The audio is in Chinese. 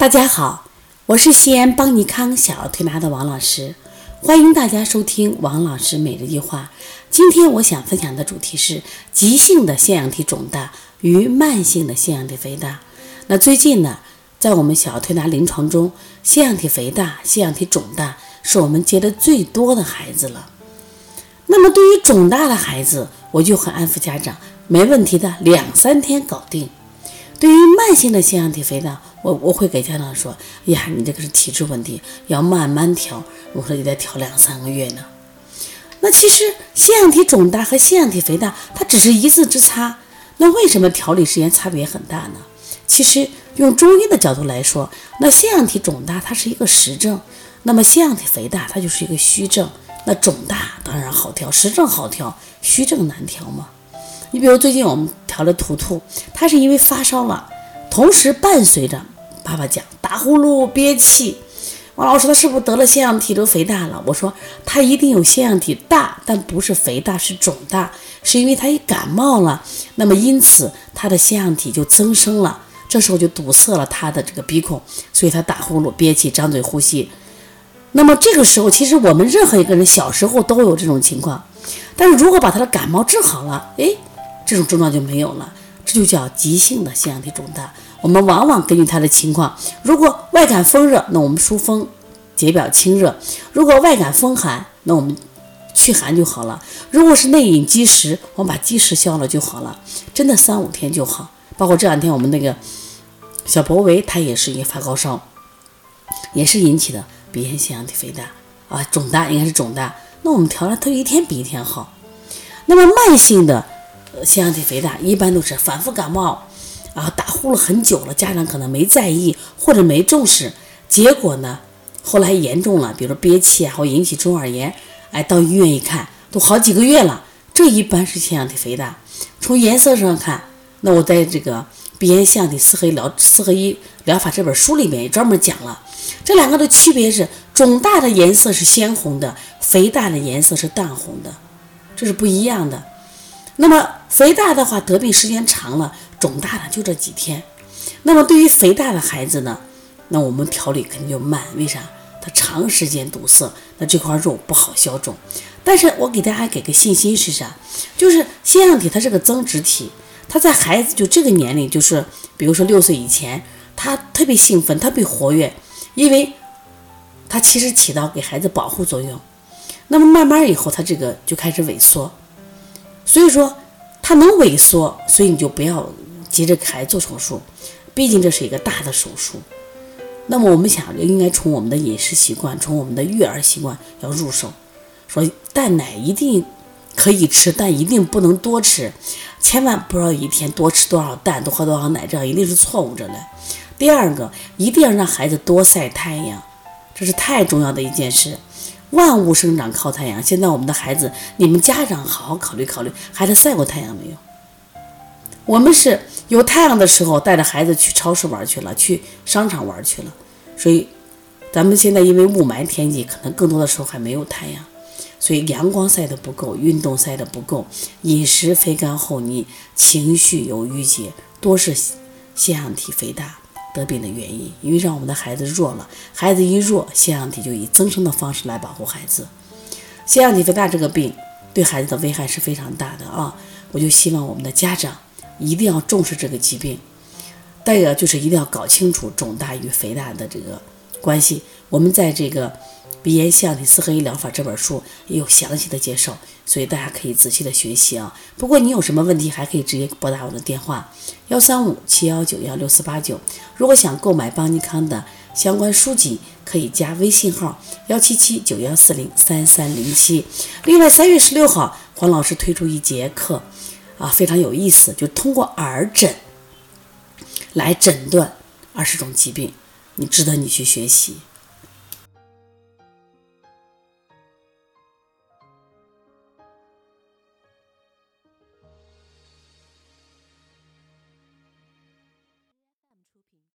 大家好，我是西安邦尼康小儿推拿的王老师，欢迎大家收听王老师每日一话。今天我想分享的主题是急性的腺样体肿大与慢性的腺样体肥大。那最近呢，在我们小儿推拿临床中，腺样体肥大、腺样体肿大是我们接的最多的孩子了。那么对于肿大的孩子，我就很安抚家长，没问题的，两三天搞定。对于慢性的腺样体肥大，我我会给家长说：“呀，你这个是体质问题，要慢慢调。”我说：“你得调两三个月呢。”那其实腺样体肿大和腺样体肥大，它只是一字之差。那为什么调理时间差别很大呢？其实用中医的角度来说，那腺样体肿大它是一个实症，那么腺样体肥大它就是一个虚症。那肿大当然好调，实症好调，虚症难调嘛。你比如最近我们好了图图，他是因为发烧了，同时伴随着爸爸讲打呼噜、憋气。王老师他是不是得了腺样体都肥大了？我说他一定有腺样体大，但不是肥大，是肿大，是因为他一感冒了，那么因此他的腺样体就增生了，这时候就堵塞了他的这个鼻孔，所以他打呼噜、憋气、张嘴呼吸。那么这个时候，其实我们任何一个人小时候都有这种情况，但是如果把他的感冒治好了，诶。这种症状就没有了，这就叫急性的腺样体肿大。我们往往根据他的情况，如果外感风热，那我们疏风解表清热；如果外感风寒，那我们祛寒就好了。如果是内隐积食，我们把积食消了就好了，真的三五天就好。包括这两天我们那个小博维，他也是一发高烧，也是引起的鼻炎腺样体肥大啊，肿大应该是肿大。那我们调了，他一天比一天好。那么慢性的。腺样体肥大一般都是反复感冒，然后打呼噜很久了，家长可能没在意或者没重视，结果呢，后来严重了，比如说憋气啊，或引起中耳炎，哎，到医院一看，都好几个月了，这一般是腺样体肥大。从颜色上看，那我在这个鼻炎腺样体四合一疗四合一疗法这本书里面也专门讲了，这两个的区别是，肿大的颜色是鲜红的，肥大的颜色是淡红的，这是不一样的。那么肥大的话，得病时间长了，肿大了就这几天。那么对于肥大的孩子呢，那我们调理肯定就慢，为啥？他长时间堵塞，那这块肉不好消肿。但是我给大家给个信心是啥？就是腺样体它是个增殖体，它在孩子就这个年龄，就是比如说六岁以前，他特别兴奋，特别活跃，因为它其实起到给孩子保护作用。那么慢慢以后，它这个就开始萎缩。所以说，它能萎缩，所以你就不要急着给孩子做手术，毕竟这是一个大的手术。那么我们想，应该从我们的饮食习惯，从我们的育儿习惯要入手。说蛋奶一定可以吃，但一定不能多吃，千万不要一天多吃多少蛋，多喝多少奶，这样一定是错误着的。第二个，一定要让孩子多晒太阳，这是太重要的一件事。万物生长靠太阳。现在我们的孩子，你们家长好好考虑考虑，孩子晒过太阳没有？我们是有太阳的时候带着孩子去超市玩去了，去商场玩去了。所以，咱们现在因为雾霾天气，可能更多的时候还没有太阳，所以阳光晒得不够，运动晒得不够，饮食肥甘厚腻，情绪有郁结，多是腺样体肥大。得病的原因，因为让我们的孩子弱了，孩子一弱，腺样体就以增生的方式来保护孩子。腺样体肥大这个病对孩子的危害是非常大的啊！我就希望我们的家长一定要重视这个疾病。再一个就是一定要搞清楚肿大与肥大的这个关系。我们在这个。鼻炎腺体四合一疗法这本书也有详细的介绍，所以大家可以仔细的学习啊。不过你有什么问题，还可以直接拨打我的电话幺三五七幺九幺六四八九。如果想购买邦尼康的相关书籍，可以加微信号幺七七九幺四零三三零七。另外，三月十六号黄老师推出一节课，啊，非常有意思，就通过耳诊来诊断二十种疾病，你值得你去学习。